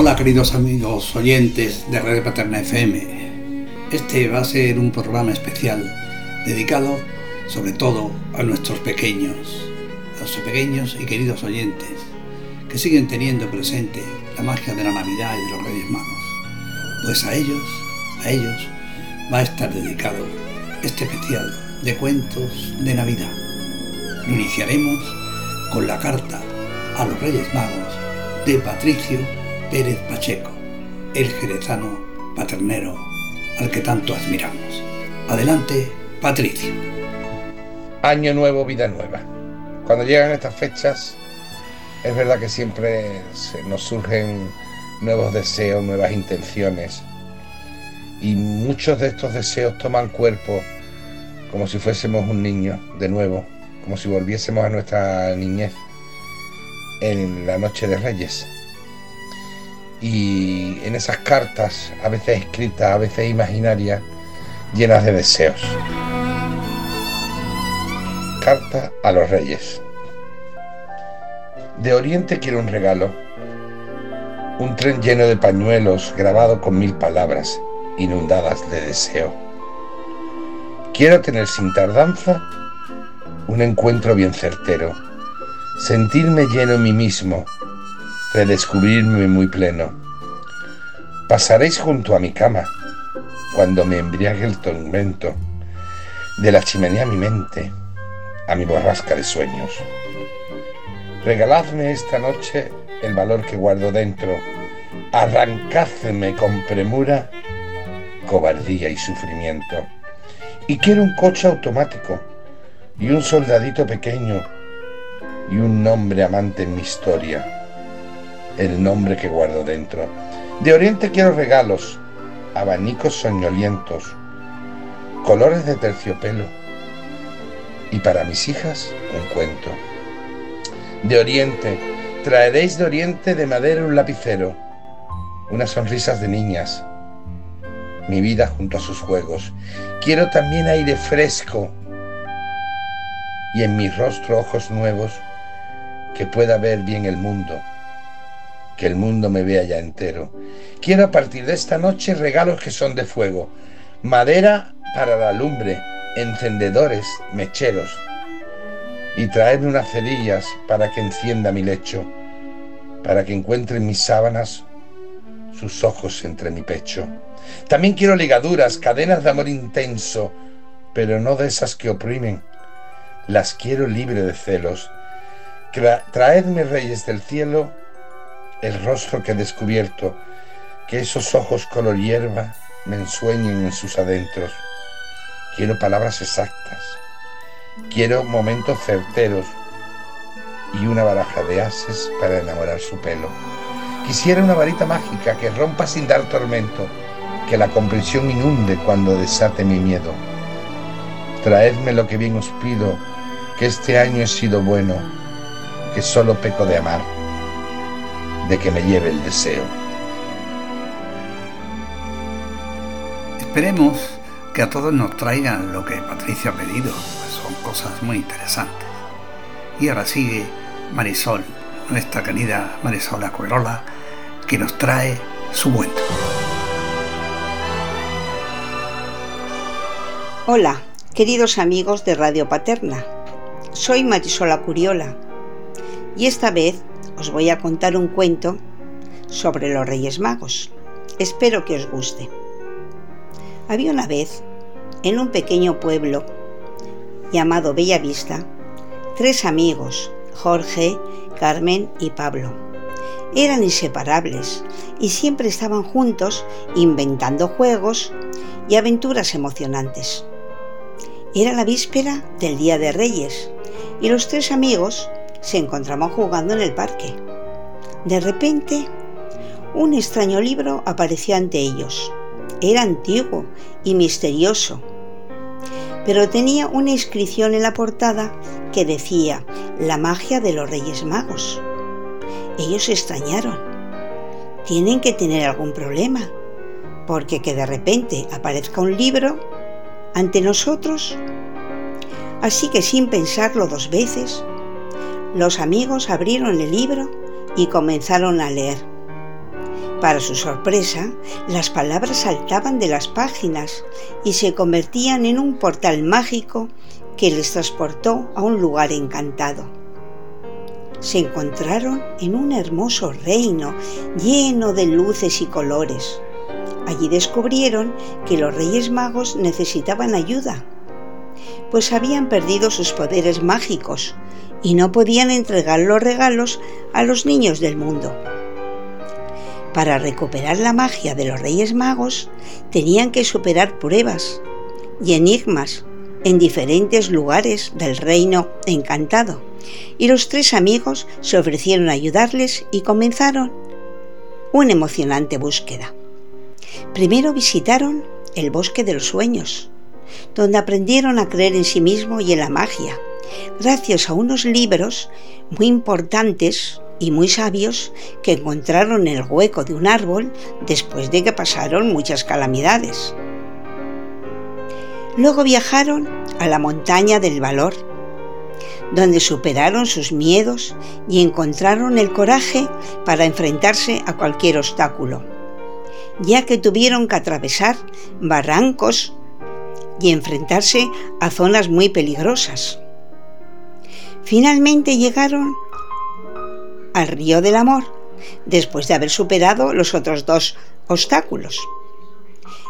Hola queridos amigos oyentes de Radio Paterna FM. Este va a ser un programa especial dedicado sobre todo a nuestros pequeños, a nuestros pequeños y queridos oyentes que siguen teniendo presente la magia de la Navidad y de los Reyes Magos. Pues a ellos, a ellos va a estar dedicado este especial de cuentos de Navidad. Iniciaremos con la carta a los Reyes Magos de Patricio Pérez Pacheco, el jerezano paternero al que tanto admiramos. Adelante, Patricio. Año nuevo, vida nueva. Cuando llegan estas fechas, es verdad que siempre nos surgen nuevos deseos, nuevas intenciones. Y muchos de estos deseos toman cuerpo como si fuésemos un niño, de nuevo, como si volviésemos a nuestra niñez en la noche de Reyes y en esas cartas, a veces escritas, a veces imaginarias, llenas de deseos. Carta a los reyes. De Oriente quiero un regalo, un tren lleno de pañuelos grabado con mil palabras, inundadas de deseo. Quiero tener sin tardanza un encuentro bien certero, sentirme lleno en mí mismo, redescubrirme muy pleno. Pasaréis junto a mi cama cuando me embriague el tormento de la chimenea a mi mente, a mi borrasca de sueños. Regaladme esta noche el valor que guardo dentro, arrancadme con premura, cobardía y sufrimiento. Y quiero un coche automático y un soldadito pequeño y un nombre amante en mi historia el nombre que guardo dentro. De Oriente quiero regalos, abanicos soñolientos, colores de terciopelo y para mis hijas un cuento. De Oriente traeréis de Oriente de madera un lapicero, unas sonrisas de niñas, mi vida junto a sus juegos. Quiero también aire fresco y en mi rostro ojos nuevos que pueda ver bien el mundo que el mundo me vea ya entero. Quiero a partir de esta noche regalos que son de fuego, madera para la lumbre, encendedores, mecheros, y traerme unas cerillas para que encienda mi lecho, para que encuentre en mis sábanas sus ojos entre mi pecho. También quiero ligaduras, cadenas de amor intenso, pero no de esas que oprimen. Las quiero libre de celos. Traedme, reyes del cielo, el rostro que he descubierto, que esos ojos color hierba me ensueñen en sus adentros. Quiero palabras exactas, quiero momentos certeros y una baraja de ases para enamorar su pelo. Quisiera una varita mágica que rompa sin dar tormento, que la comprensión inunde cuando desate mi miedo. Traedme lo que bien os pido, que este año he sido bueno, que solo peco de amar de que me lleve el deseo. Esperemos que a todos nos traigan lo que Patricia ha pedido, pues son cosas muy interesantes. Y ahora sigue Marisol, nuestra querida Marisol Acuerola, que nos trae su cuento. Hola, queridos amigos de Radio Paterna. Soy Marisol Curiola y esta vez os voy a contar un cuento sobre los Reyes Magos. Espero que os guste. Había una vez, en un pequeño pueblo llamado Bellavista, tres amigos, Jorge, Carmen y Pablo. Eran inseparables y siempre estaban juntos inventando juegos y aventuras emocionantes. Era la víspera del Día de Reyes y los tres amigos se encontraban jugando en el parque. De repente, un extraño libro apareció ante ellos. Era antiguo y misterioso, pero tenía una inscripción en la portada que decía La magia de los Reyes Magos. Ellos se extrañaron. Tienen que tener algún problema, porque que de repente aparezca un libro ante nosotros. Así que sin pensarlo dos veces, los amigos abrieron el libro y comenzaron a leer. Para su sorpresa, las palabras saltaban de las páginas y se convertían en un portal mágico que les transportó a un lugar encantado. Se encontraron en un hermoso reino lleno de luces y colores. Allí descubrieron que los Reyes Magos necesitaban ayuda, pues habían perdido sus poderes mágicos y no podían entregar los regalos a los niños del mundo. Para recuperar la magia de los Reyes Magos tenían que superar pruebas y enigmas en diferentes lugares del reino encantado, y los tres amigos se ofrecieron a ayudarles y comenzaron una emocionante búsqueda. Primero visitaron el bosque de los sueños, donde aprendieron a creer en sí mismo y en la magia, gracias a unos libros muy importantes y muy sabios que encontraron en el hueco de un árbol después de que pasaron muchas calamidades. Luego viajaron a la montaña del valor, donde superaron sus miedos y encontraron el coraje para enfrentarse a cualquier obstáculo, ya que tuvieron que atravesar barrancos y enfrentarse a zonas muy peligrosas. Finalmente llegaron al río del amor, después de haber superado los otros dos obstáculos.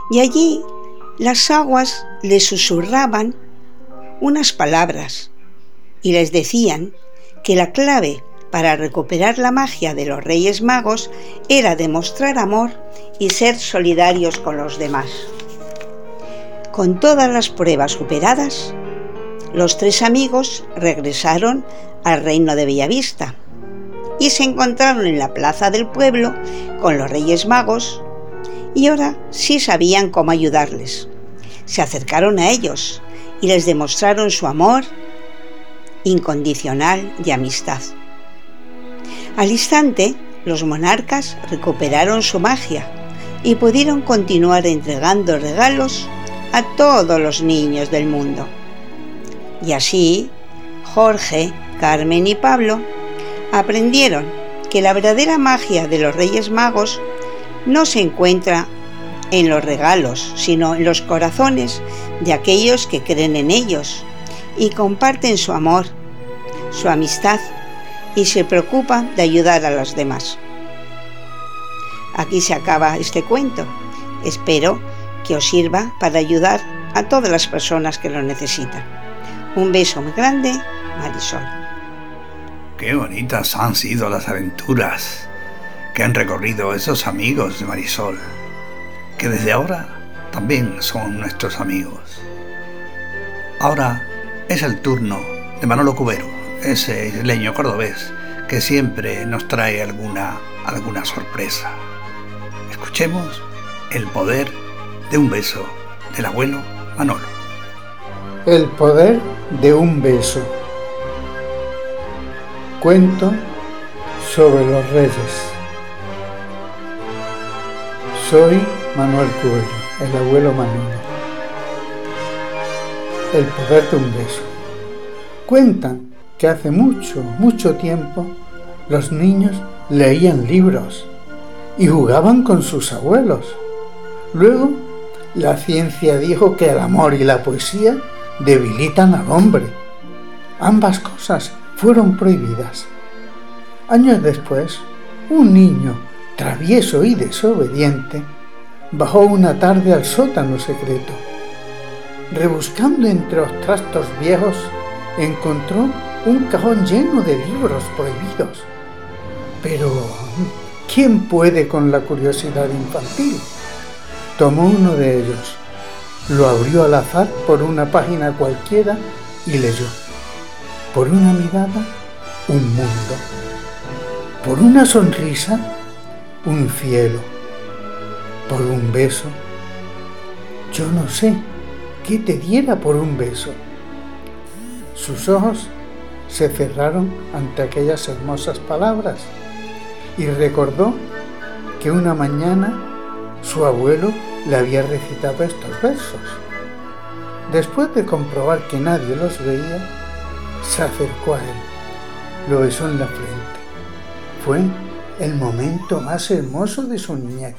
Y allí las aguas les susurraban unas palabras y les decían que la clave para recuperar la magia de los Reyes Magos era demostrar amor y ser solidarios con los demás. Con todas las pruebas superadas, los tres amigos regresaron al reino de Bellavista y se encontraron en la plaza del pueblo con los Reyes Magos y ahora sí sabían cómo ayudarles. Se acercaron a ellos y les demostraron su amor incondicional y amistad. Al instante, los monarcas recuperaron su magia y pudieron continuar entregando regalos a todos los niños del mundo. Y así, Jorge, Carmen y Pablo aprendieron que la verdadera magia de los Reyes Magos no se encuentra en los regalos, sino en los corazones de aquellos que creen en ellos y comparten su amor, su amistad y se preocupan de ayudar a los demás. Aquí se acaba este cuento. Espero que os sirva para ayudar a todas las personas que lo necesitan. Un beso muy grande, Marisol. Qué bonitas han sido las aventuras que han recorrido esos amigos de Marisol que desde ahora también son nuestros amigos. Ahora es el turno de Manolo Cubero, ese isleño cordobés que siempre nos trae alguna, alguna sorpresa. Escuchemos el poder de un beso del abuelo Manolo. El poder de un beso. Cuento sobre los reyes. Soy Manuel Cubero, el abuelo Manuel. El poder de un beso. Cuentan que hace mucho, mucho tiempo los niños leían libros y jugaban con sus abuelos. Luego, la ciencia dijo que el amor y la poesía debilitan al hombre. Ambas cosas fueron prohibidas. Años después, un niño travieso y desobediente bajó una tarde al sótano secreto. Rebuscando entre los trastos viejos, encontró un cajón lleno de libros prohibidos. Pero, ¿quién puede con la curiosidad infantil? Tomó uno de ellos, lo abrió al azar por una página cualquiera y leyó. Por una mirada, un mundo. Por una sonrisa, un cielo por un beso. Yo no sé qué te diera por un beso. Sus ojos se cerraron ante aquellas hermosas palabras y recordó que una mañana su abuelo le había recitado estos versos. Después de comprobar que nadie los veía, se acercó a él, lo besó en la frente. Fue el momento más hermoso de su niñez.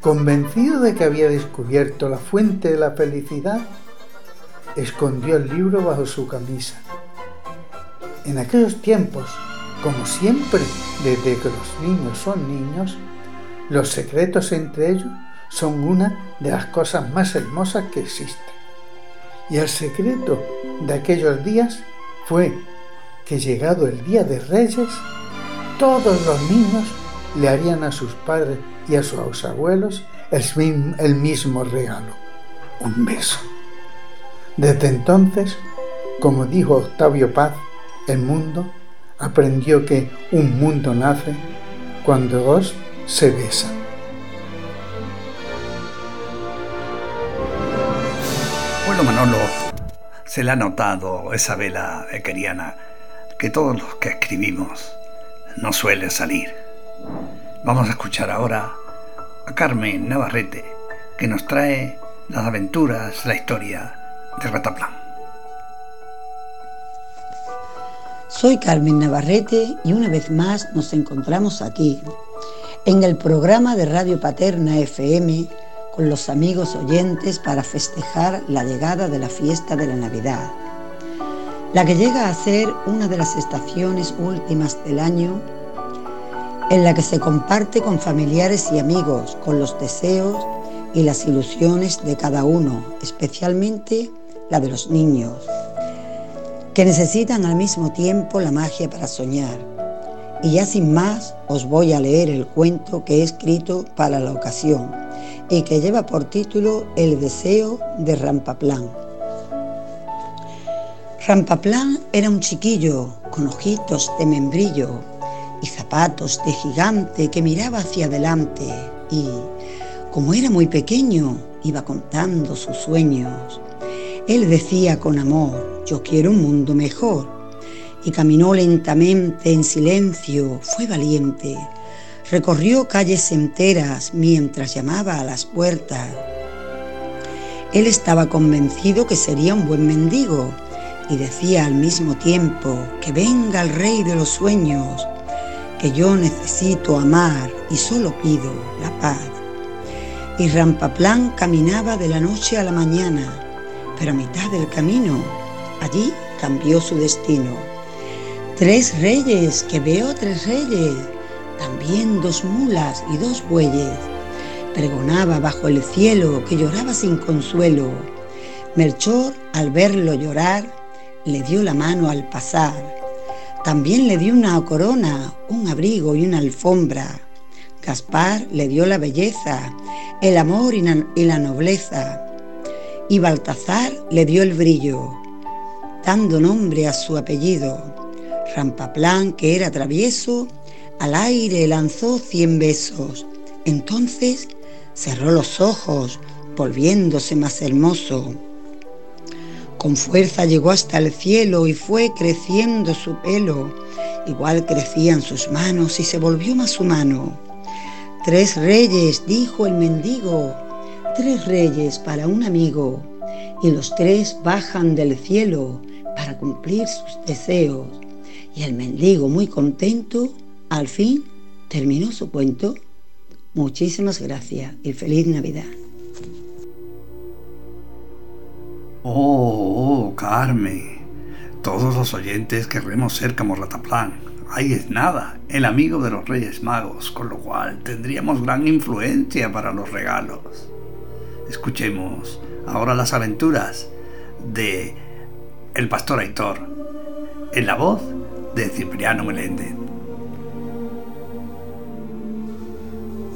Convencido de que había descubierto la fuente de la felicidad, escondió el libro bajo su camisa. En aquellos tiempos, como siempre, desde que los niños son niños, los secretos entre ellos son una de las cosas más hermosas que existen. Y el secreto de aquellos días fue que llegado el día de Reyes, todos los niños le harían a sus padres y a sus abuelos el mismo regalo, un beso. Desde entonces, como dijo Octavio Paz, el mundo aprendió que un mundo nace cuando dos se besan. Bueno, Manolo, se le ha notado esa vela de Keriana que todos los que escribimos no suele salir. Vamos a escuchar ahora a Carmen Navarrete, que nos trae las aventuras, la historia de Rataplan. Soy Carmen Navarrete y una vez más nos encontramos aquí, en el programa de Radio Paterna FM, con los amigos oyentes para festejar la llegada de la fiesta de la Navidad, la que llega a ser una de las estaciones últimas del año en la que se comparte con familiares y amigos, con los deseos y las ilusiones de cada uno, especialmente la de los niños, que necesitan al mismo tiempo la magia para soñar. Y ya sin más, os voy a leer el cuento que he escrito para la ocasión y que lleva por título El deseo de Rampaplán. Rampaplán era un chiquillo con ojitos de membrillo y zapatos de gigante que miraba hacia adelante y, como era muy pequeño, iba contando sus sueños. Él decía con amor, yo quiero un mundo mejor. Y caminó lentamente en silencio, fue valiente. Recorrió calles enteras mientras llamaba a las puertas. Él estaba convencido que sería un buen mendigo y decía al mismo tiempo que venga el rey de los sueños que yo necesito amar y solo pido la paz. Y Rampaplán caminaba de la noche a la mañana, pero a mitad del camino, allí cambió su destino. Tres reyes, que veo tres reyes, también dos mulas y dos bueyes. Pregonaba bajo el cielo que lloraba sin consuelo. Melchor, al verlo llorar, le dio la mano al pasar también le dio una corona, un abrigo y una alfombra. Gaspar le dio la belleza, el amor y la nobleza. Y Baltazar le dio el brillo, dando nombre a su apellido. Rampaplán, que era travieso, al aire lanzó cien besos. Entonces cerró los ojos, volviéndose más hermoso. Con fuerza llegó hasta el cielo y fue creciendo su pelo. Igual crecían sus manos y se volvió más humano. Tres reyes, dijo el mendigo, tres reyes para un amigo. Y los tres bajan del cielo para cumplir sus deseos. Y el mendigo, muy contento, al fin terminó su cuento. Muchísimas gracias y feliz Navidad. Oh, oh, Carmen. Todos los oyentes querremos ser como. Ahí es nada, el amigo de los Reyes Magos, con lo cual tendríamos gran influencia para los regalos. Escuchemos ahora las aventuras de el pastor Aitor, en la voz de Cipriano Meléndez.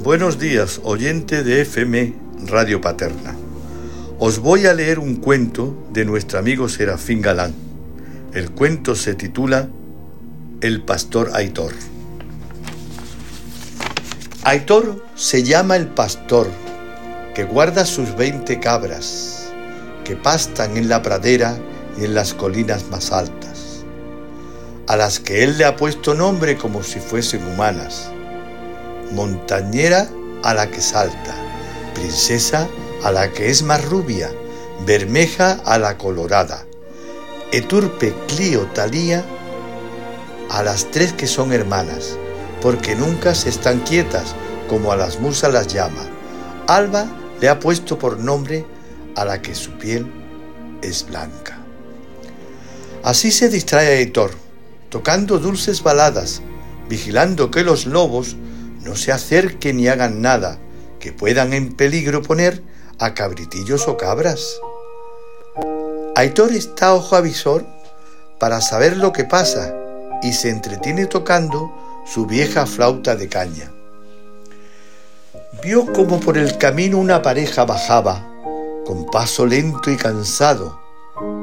Buenos días, oyente de FM Radio Paterna. Os voy a leer un cuento de nuestro amigo Serafín Galán. El cuento se titula El pastor Aitor. Aitor se llama el pastor que guarda sus veinte cabras que pastan en la pradera y en las colinas más altas, a las que él le ha puesto nombre como si fuesen humanas. Montañera a la que salta, princesa a la que es más rubia, Bermeja a la colorada, Eturpe, Clio, Talía, a las tres que son hermanas, porque nunca se están quietas, como a las musas las llama. Alba le ha puesto por nombre a la que su piel es blanca. Así se distrae Aitor, tocando dulces baladas, vigilando que los lobos no se acerquen ni hagan nada que puedan en peligro poner a cabritillos o cabras. Aitor está ojo avisor para saber lo que pasa y se entretiene tocando su vieja flauta de caña. Vio como por el camino una pareja bajaba, con paso lento y cansado.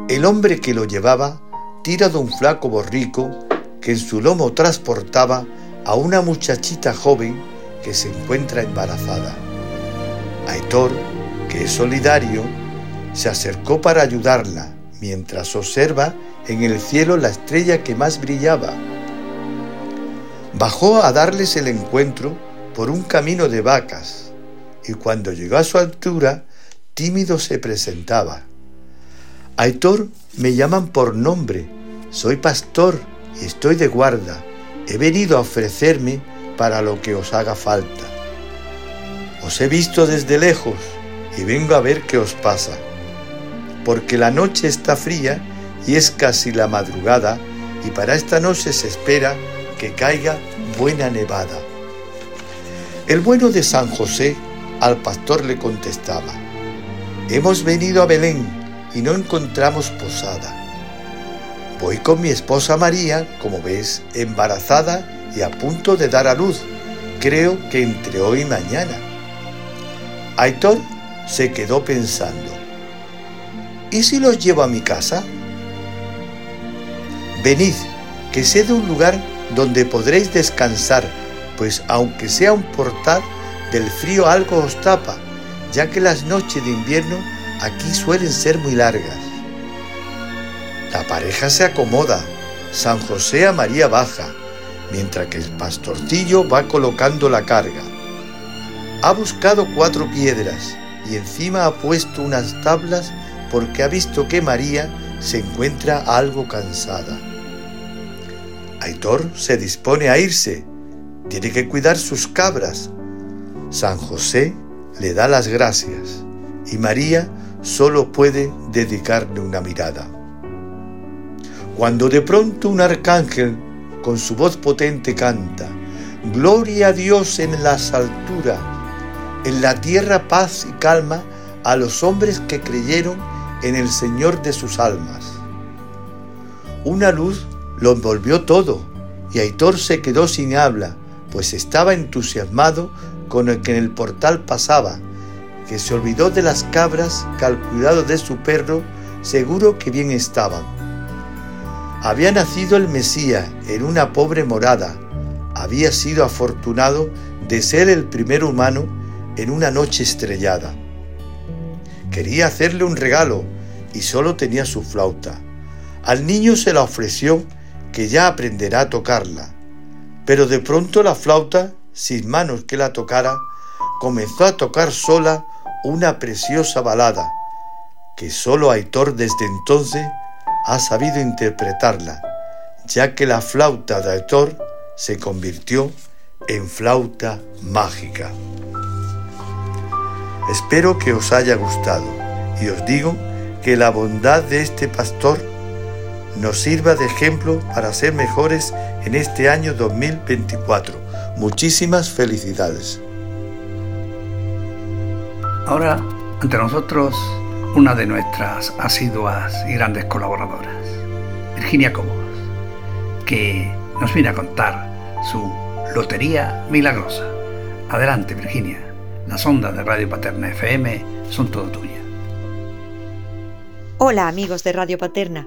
El hombre que lo llevaba tira de un flaco borrico que en su lomo transportaba a una muchachita joven que se encuentra embarazada. Aitor, que es solidario, se acercó para ayudarla mientras observa en el cielo la estrella que más brillaba. Bajó a darles el encuentro por un camino de vacas y cuando llegó a su altura, tímido se presentaba. Aitor me llaman por nombre, soy pastor y estoy de guarda. He venido a ofrecerme para lo que os haga falta. Os he visto desde lejos y vengo a ver qué os pasa, porque la noche está fría y es casi la madrugada y para esta noche se espera que caiga buena nevada. El bueno de San José al pastor le contestaba, hemos venido a Belén y no encontramos posada. Voy con mi esposa María, como ves, embarazada y a punto de dar a luz, creo que entre hoy y mañana. Aitor se quedó pensando, ¿y si los llevo a mi casa? Venid, que sé de un lugar donde podréis descansar, pues aunque sea un portal, del frío algo os tapa, ya que las noches de invierno aquí suelen ser muy largas. La pareja se acomoda, San José a María baja, mientras que el pastorcillo va colocando la carga. Ha buscado cuatro piedras y encima ha puesto unas tablas porque ha visto que María se encuentra algo cansada. Aitor se dispone a irse, tiene que cuidar sus cabras. San José le da las gracias y María solo puede dedicarle una mirada. Cuando de pronto un arcángel con su voz potente canta, Gloria a Dios en las alturas, en la tierra paz y calma a los hombres que creyeron en el Señor de sus almas. Una luz lo envolvió todo y Aitor se quedó sin habla, pues estaba entusiasmado con el que en el portal pasaba, que se olvidó de las cabras que al cuidado de su perro seguro que bien estaban. Había nacido el Mesías en una pobre morada, había sido afortunado de ser el primer humano en una noche estrellada. Quería hacerle un regalo y solo tenía su flauta. Al niño se la ofreció que ya aprenderá a tocarla, pero de pronto la flauta, sin manos que la tocara, comenzó a tocar sola una preciosa balada, que solo Aitor desde entonces ha sabido interpretarla, ya que la flauta de Aitor se convirtió en flauta mágica. Espero que os haya gustado y os digo que la bondad de este pastor nos sirva de ejemplo para ser mejores en este año 2024. Muchísimas felicidades. Ahora, ante nosotros, una de nuestras asiduas y grandes colaboradoras, Virginia Cobos, que nos viene a contar su Lotería Milagrosa. Adelante, Virginia. Las ondas de Radio Paterna FM son todo tuyas. Hola amigos de Radio Paterna,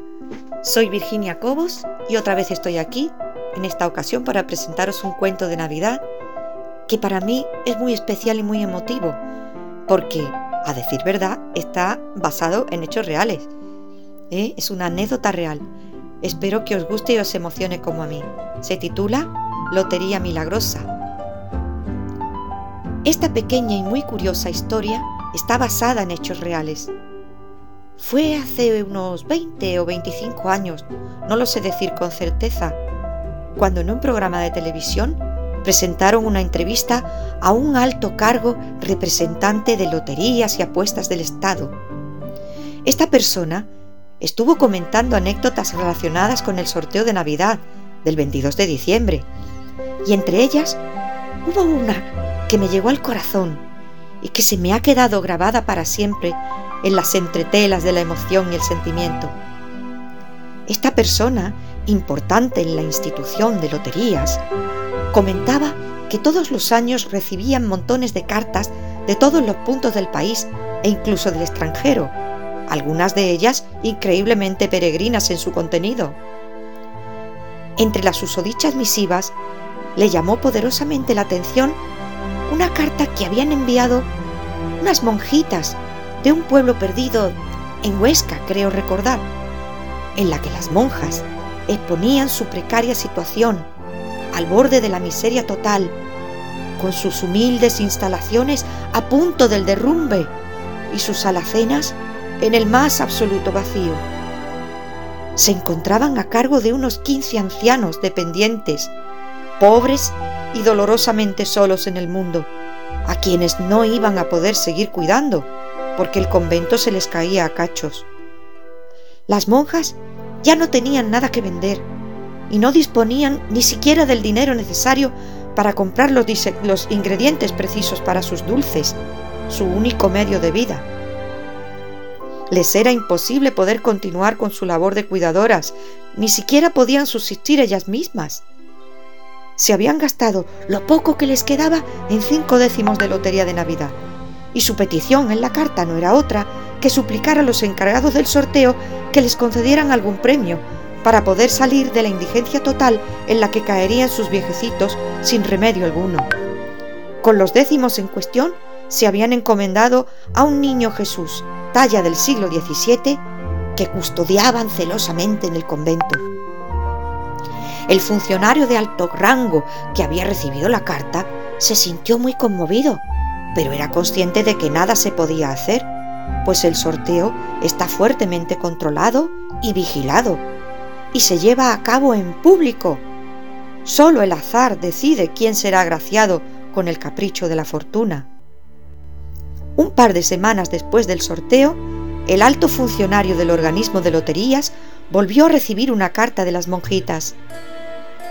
soy Virginia Cobos y otra vez estoy aquí, en esta ocasión para presentaros un cuento de Navidad que para mí es muy especial y muy emotivo, porque, a decir verdad, está basado en hechos reales. ¿eh? Es una anécdota real. Espero que os guste y os emocione como a mí. Se titula Lotería Milagrosa. Esta pequeña y muy curiosa historia está basada en hechos reales. Fue hace unos 20 o 25 años, no lo sé decir con certeza, cuando en un programa de televisión presentaron una entrevista a un alto cargo representante de loterías y apuestas del Estado. Esta persona estuvo comentando anécdotas relacionadas con el sorteo de Navidad del 22 de diciembre, y entre ellas hubo una que me llegó al corazón y que se me ha quedado grabada para siempre en las entretelas de la emoción y el sentimiento. Esta persona, importante en la institución de loterías, comentaba que todos los años recibían montones de cartas de todos los puntos del país e incluso del extranjero, algunas de ellas increíblemente peregrinas en su contenido. Entre las susodichas misivas, le llamó poderosamente la atención una carta que habían enviado unas monjitas de un pueblo perdido en Huesca, creo recordar, en la que las monjas exponían su precaria situación al borde de la miseria total, con sus humildes instalaciones a punto del derrumbe y sus alacenas en el más absoluto vacío. Se encontraban a cargo de unos 15 ancianos dependientes, pobres y dolorosamente solos en el mundo, a quienes no iban a poder seguir cuidando, porque el convento se les caía a cachos. Las monjas ya no tenían nada que vender y no disponían ni siquiera del dinero necesario para comprar los, los ingredientes precisos para sus dulces, su único medio de vida. Les era imposible poder continuar con su labor de cuidadoras, ni siquiera podían subsistir ellas mismas. Se habían gastado lo poco que les quedaba en cinco décimos de lotería de Navidad, y su petición en la carta no era otra que suplicar a los encargados del sorteo que les concedieran algún premio para poder salir de la indigencia total en la que caerían sus viejecitos sin remedio alguno. Con los décimos en cuestión se habían encomendado a un niño Jesús, talla del siglo XVII, que custodiaban celosamente en el convento. El funcionario de alto rango que había recibido la carta se sintió muy conmovido, pero era consciente de que nada se podía hacer, pues el sorteo está fuertemente controlado y vigilado, y se lleva a cabo en público. Solo el azar decide quién será agraciado con el capricho de la fortuna. Un par de semanas después del sorteo, el alto funcionario del organismo de loterías volvió a recibir una carta de las monjitas.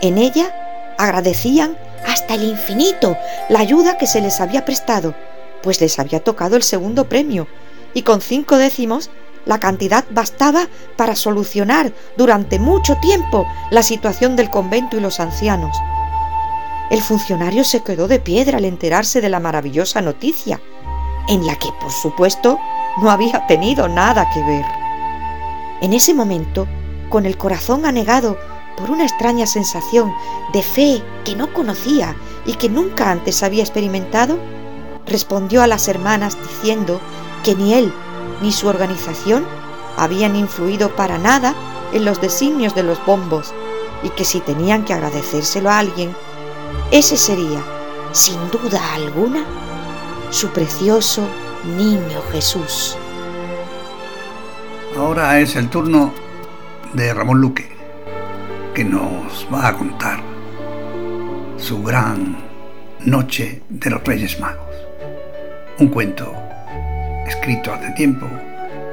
En ella agradecían hasta el infinito la ayuda que se les había prestado, pues les había tocado el segundo premio, y con cinco décimos la cantidad bastaba para solucionar durante mucho tiempo la situación del convento y los ancianos. El funcionario se quedó de piedra al enterarse de la maravillosa noticia en la que, por supuesto, no había tenido nada que ver. En ese momento, con el corazón anegado por una extraña sensación de fe que no conocía y que nunca antes había experimentado, respondió a las hermanas diciendo que ni él ni su organización habían influido para nada en los designios de los bombos y que si tenían que agradecérselo a alguien, ese sería, sin duda alguna, su precioso niño Jesús. Ahora es el turno de Ramón Luque, que nos va a contar su gran Noche de los Reyes Magos. Un cuento escrito hace tiempo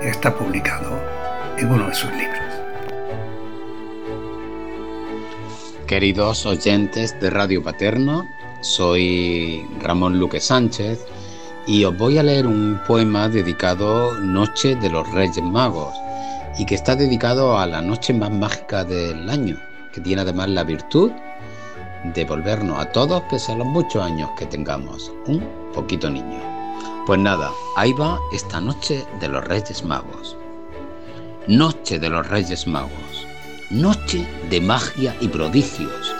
y está publicado en uno de sus libros. Queridos oyentes de Radio Paterno, soy Ramón Luque Sánchez y os voy a leer un poema dedicado Noche de los Reyes Magos y que está dedicado a la noche más mágica del año, que tiene además la virtud de volvernos a todos, pese a los muchos años que tengamos, un poquito niño. Pues nada, ahí va esta noche de los Reyes Magos. Noche de los Reyes Magos. Noche de magia y prodigios.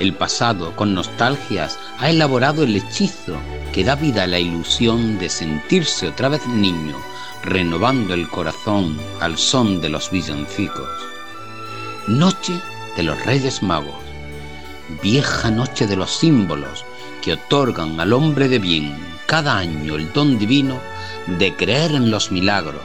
El pasado, con nostalgias, ha elaborado el hechizo que da vida a la ilusión de sentirse otra vez niño, renovando el corazón al son de los villancicos. Noche de los Reyes Magos, vieja noche de los símbolos que otorgan al hombre de bien cada año el don divino de creer en los milagros.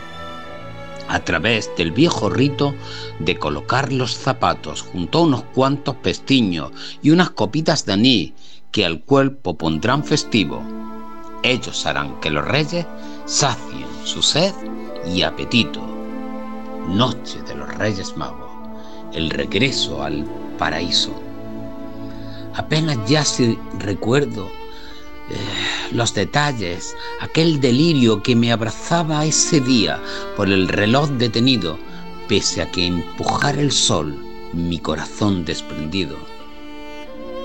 a través del viejo rito de colocar los zapatos junto a unos cuantos pestiños y unas copitas de anís que al cuerpo pondrán festivo. Ellos harán que los reyes sacien su sed y apetito. Noche de los Reyes Magos, el regreso al paraíso. Apenas ya si recuerdo eh, los detalles, aquel delirio que me abrazaba ese día por el reloj detenido, pese a que empujara el sol mi corazón desprendido.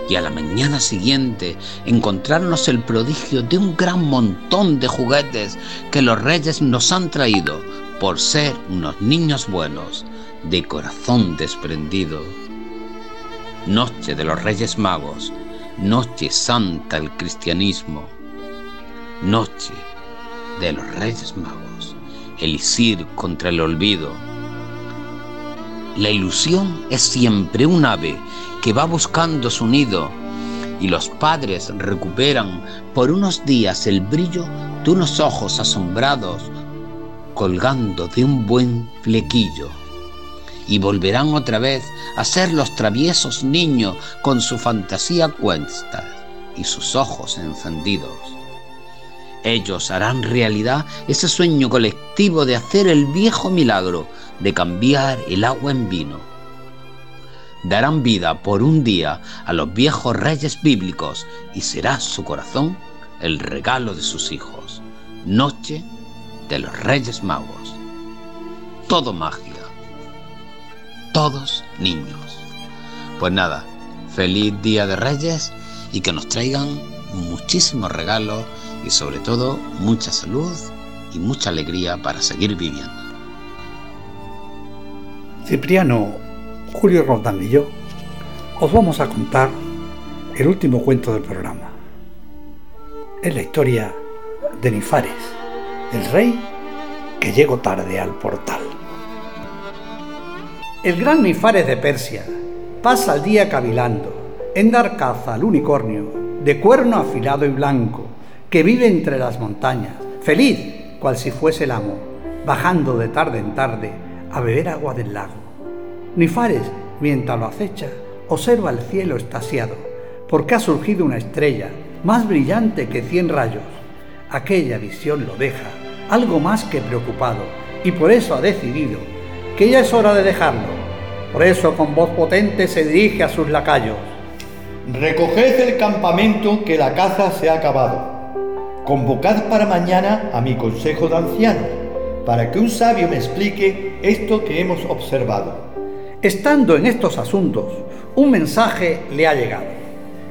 Y a la mañana siguiente encontrarnos el prodigio de un gran montón de juguetes que los reyes nos han traído por ser unos niños buenos de corazón desprendido. Noche de los Reyes Magos, noche santa el cristianismo, noche de los Reyes Magos, el contra el olvido. La ilusión es siempre un ave que va buscando su nido y los padres recuperan por unos días el brillo de unos ojos asombrados colgando de un buen flequillo y volverán otra vez a ser los traviesos niños con su fantasía cuesta y sus ojos encendidos. Ellos harán realidad ese sueño colectivo de hacer el viejo milagro de cambiar el agua en vino. Darán vida por un día a los viejos reyes bíblicos y será su corazón el regalo de sus hijos. Noche de los reyes magos. Todo magia todos niños. Pues nada, feliz Día de Reyes y que nos traigan muchísimos regalos y sobre todo mucha salud y mucha alegría para seguir viviendo. Cipriano, Julio Roldán y yo os vamos a contar el último cuento del programa. Es la historia de Nifares, el rey que llegó tarde al portal. El gran Nifares de Persia pasa el día cavilando en dar caza al unicornio de cuerno afilado y blanco que vive entre las montañas, feliz cual si fuese el amo, bajando de tarde en tarde a beber agua del lago. Nifares, mientras lo acecha, observa el cielo estasiado, porque ha surgido una estrella más brillante que cien rayos. Aquella visión lo deja algo más que preocupado y por eso ha decidido que ya es hora de dejarlo. Por eso con voz potente se dirige a sus lacayos. Recoged el campamento que la caza se ha acabado. Convocad para mañana a mi consejo de ancianos, para que un sabio me explique esto que hemos observado. Estando en estos asuntos, un mensaje le ha llegado,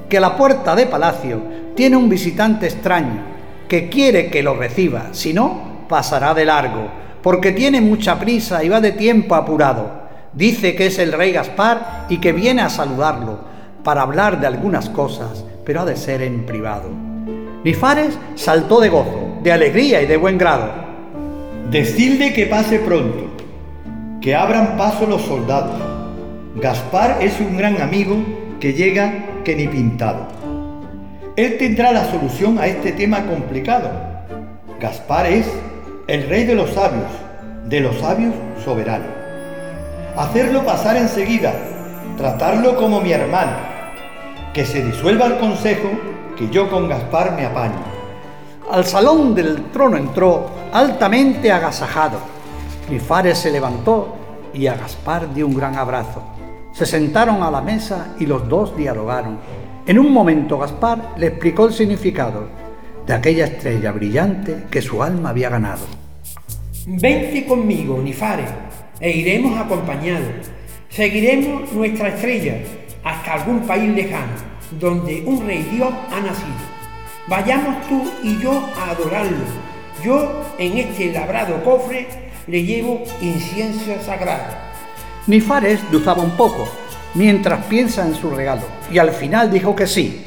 que a la puerta de palacio tiene un visitante extraño, que quiere que lo reciba, si no, pasará de largo porque tiene mucha prisa y va de tiempo apurado. Dice que es el rey Gaspar y que viene a saludarlo para hablar de algunas cosas, pero ha de ser en privado. Nifares saltó de gozo, de alegría y de buen grado. Decidle que pase pronto, que abran paso los soldados. Gaspar es un gran amigo que llega que ni pintado. Él tendrá la solución a este tema complicado. Gaspar es el rey de los sabios, de los sabios soberano. Hacerlo pasar enseguida, tratarlo como mi hermano, que se disuelva el consejo, que yo con Gaspar me apaño. Al salón del trono entró altamente agasajado. Nifares se levantó y a Gaspar dio un gran abrazo. Se sentaron a la mesa y los dos dialogaron. En un momento Gaspar le explicó el significado de aquella estrella brillante que su alma había ganado. Vence conmigo, Nifare, e iremos acompañados. Seguiremos nuestra estrella hasta algún país lejano, donde un rey Dios ha nacido. Vayamos tú y yo a adorarlo. Yo en este labrado cofre le llevo incienso sagrado. Nifares dudaba un poco, mientras piensa en su regalo, y al final dijo que sí.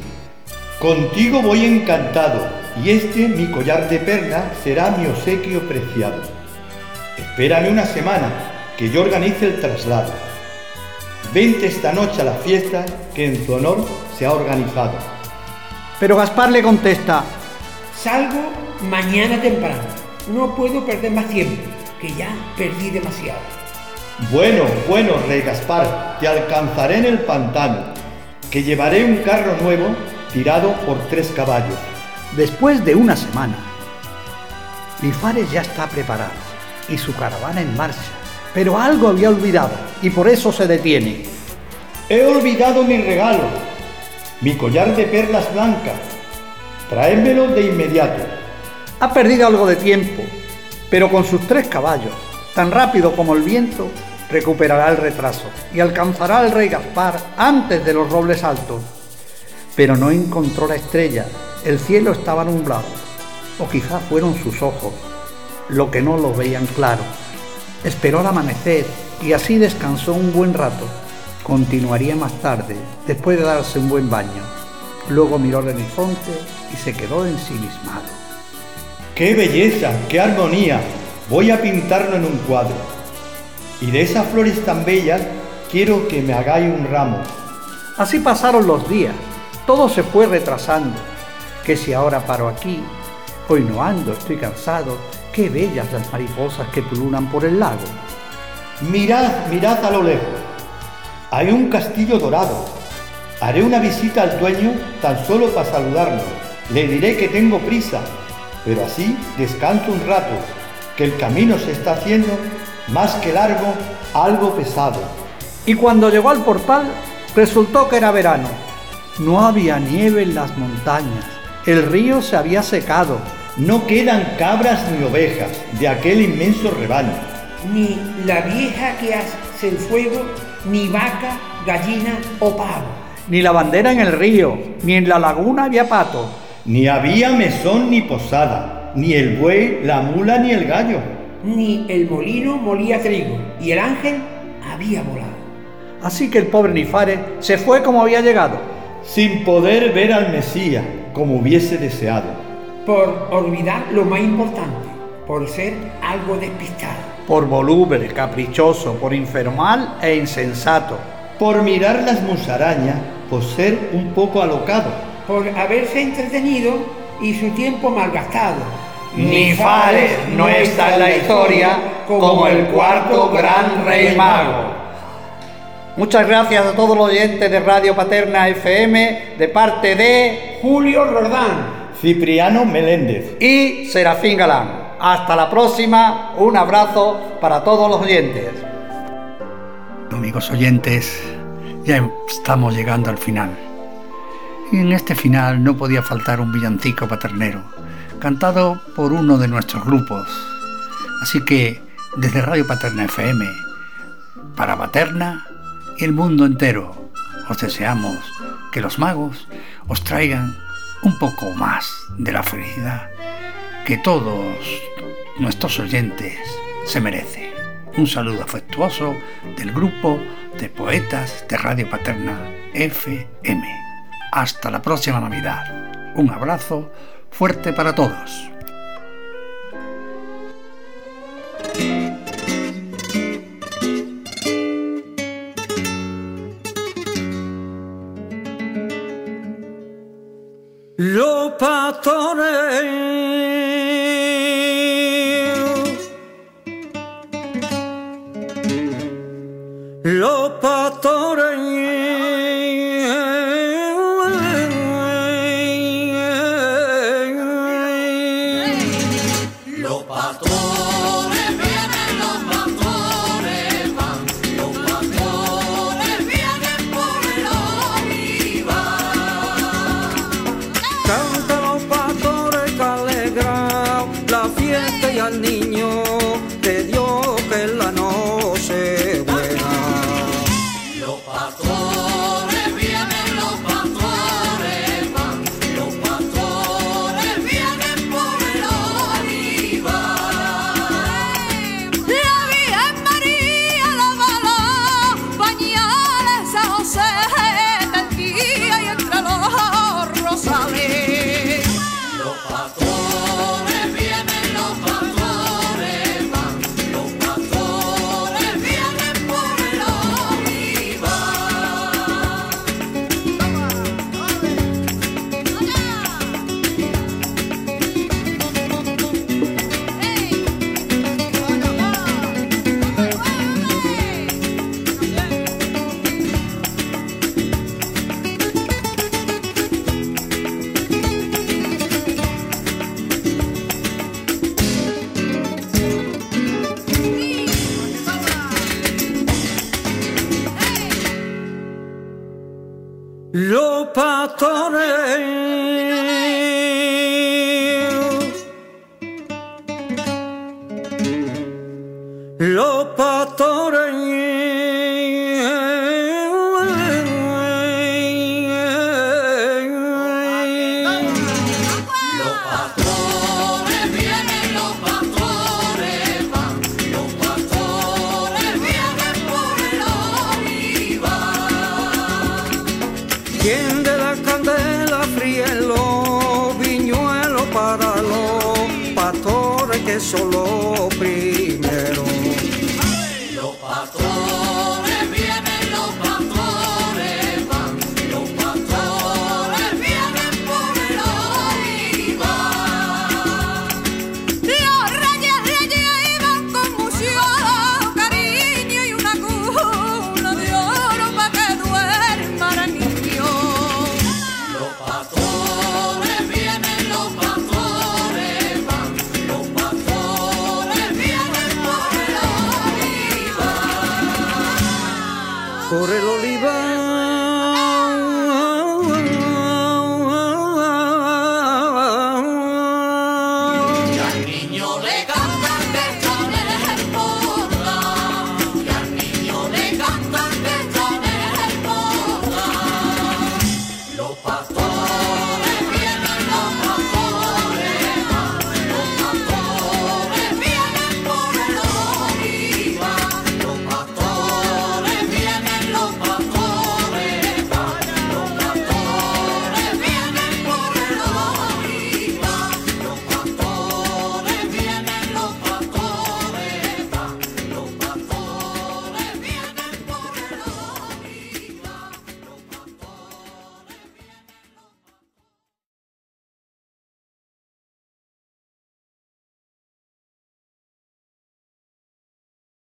Contigo voy encantado, y este mi collar de perlas será mi obsequio preciado. Espérame una semana, que yo organice el traslado. Vente esta noche a la fiesta que en tu honor se ha organizado. Pero Gaspar le contesta, Salgo mañana temprano, no puedo perder más tiempo. que ya perdí demasiado. Bueno, bueno, rey Gaspar, te alcanzaré en el pantano, que llevaré un carro nuevo tirado por tres caballos. Después de una semana, Lifares ya está preparado y su caravana en marcha, pero algo había olvidado y por eso se detiene. He olvidado mi regalo, mi collar de perlas blancas. Tráemelo de inmediato. Ha perdido algo de tiempo, pero con sus tres caballos, tan rápido como el viento, recuperará el retraso y alcanzará al rey Gaspar antes de los robles altos. Pero no encontró la estrella, el cielo estaba nublado, o quizá fueron sus ojos, lo que no lo veían claro. Esperó al amanecer y así descansó un buen rato. Continuaría más tarde, después de darse un buen baño. Luego miró el horizonte y se quedó ensimismado. ¡Qué belleza! ¡Qué armonía! Voy a pintarlo en un cuadro. Y de esas flores tan bellas quiero que me hagáis un ramo. Así pasaron los días. Todo se fue retrasando. Que si ahora paro aquí, hoy no ando, estoy cansado. Qué bellas las mariposas que pululan por el lago. Mirad, mirad a lo lejos. Hay un castillo dorado. Haré una visita al dueño tan solo para saludarlo. Le diré que tengo prisa, pero así descanso un rato, que el camino se está haciendo más que largo, algo pesado. Y cuando llegó al portal, resultó que era verano. No había nieve en las montañas, el río se había secado. No quedan cabras ni ovejas de aquel inmenso rebaño. Ni la vieja que hace el fuego, ni vaca, gallina o pavo. Ni la bandera en el río, ni en la laguna había pato. Ni había mesón ni posada, ni el buey, la mula ni el gallo. Ni el molino molía trigo, y el ángel había volado. Así que el pobre Nifare se fue como había llegado. Sin poder ver al Mesías como hubiese deseado por olvidar lo más importante, por ser algo despistado. Por voluble, caprichoso, por informal e insensato. Por mirar las musarañas, por ser un poco alocado. Por haberse entretenido y su tiempo malgastado. Ni Fares no está en la historia como el cuarto gran rey mago. Muchas gracias a todos los oyentes de Radio Paterna FM de parte de Julio Rodán. Cipriano Meléndez y Serafín Galán. Hasta la próxima, un abrazo para todos los oyentes. Amigos oyentes, ya estamos llegando al final. Y en este final no podía faltar un villancico paternero, cantado por uno de nuestros grupos. Así que desde Radio Paterna FM, para Paterna y el mundo entero, os deseamos que los magos os traigan un poco más de la felicidad que todos nuestros oyentes se merecen. Un saludo afectuoso del grupo de poetas de Radio Paterna FM. Hasta la próxima Navidad. Un abrazo fuerte para todos.